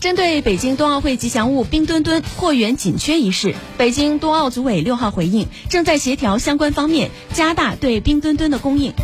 针对北京冬奥会吉祥物冰墩墩货源紧缺一事北京冬奥组委六号回应正在协调相关方面加大对冰墩墩的供应。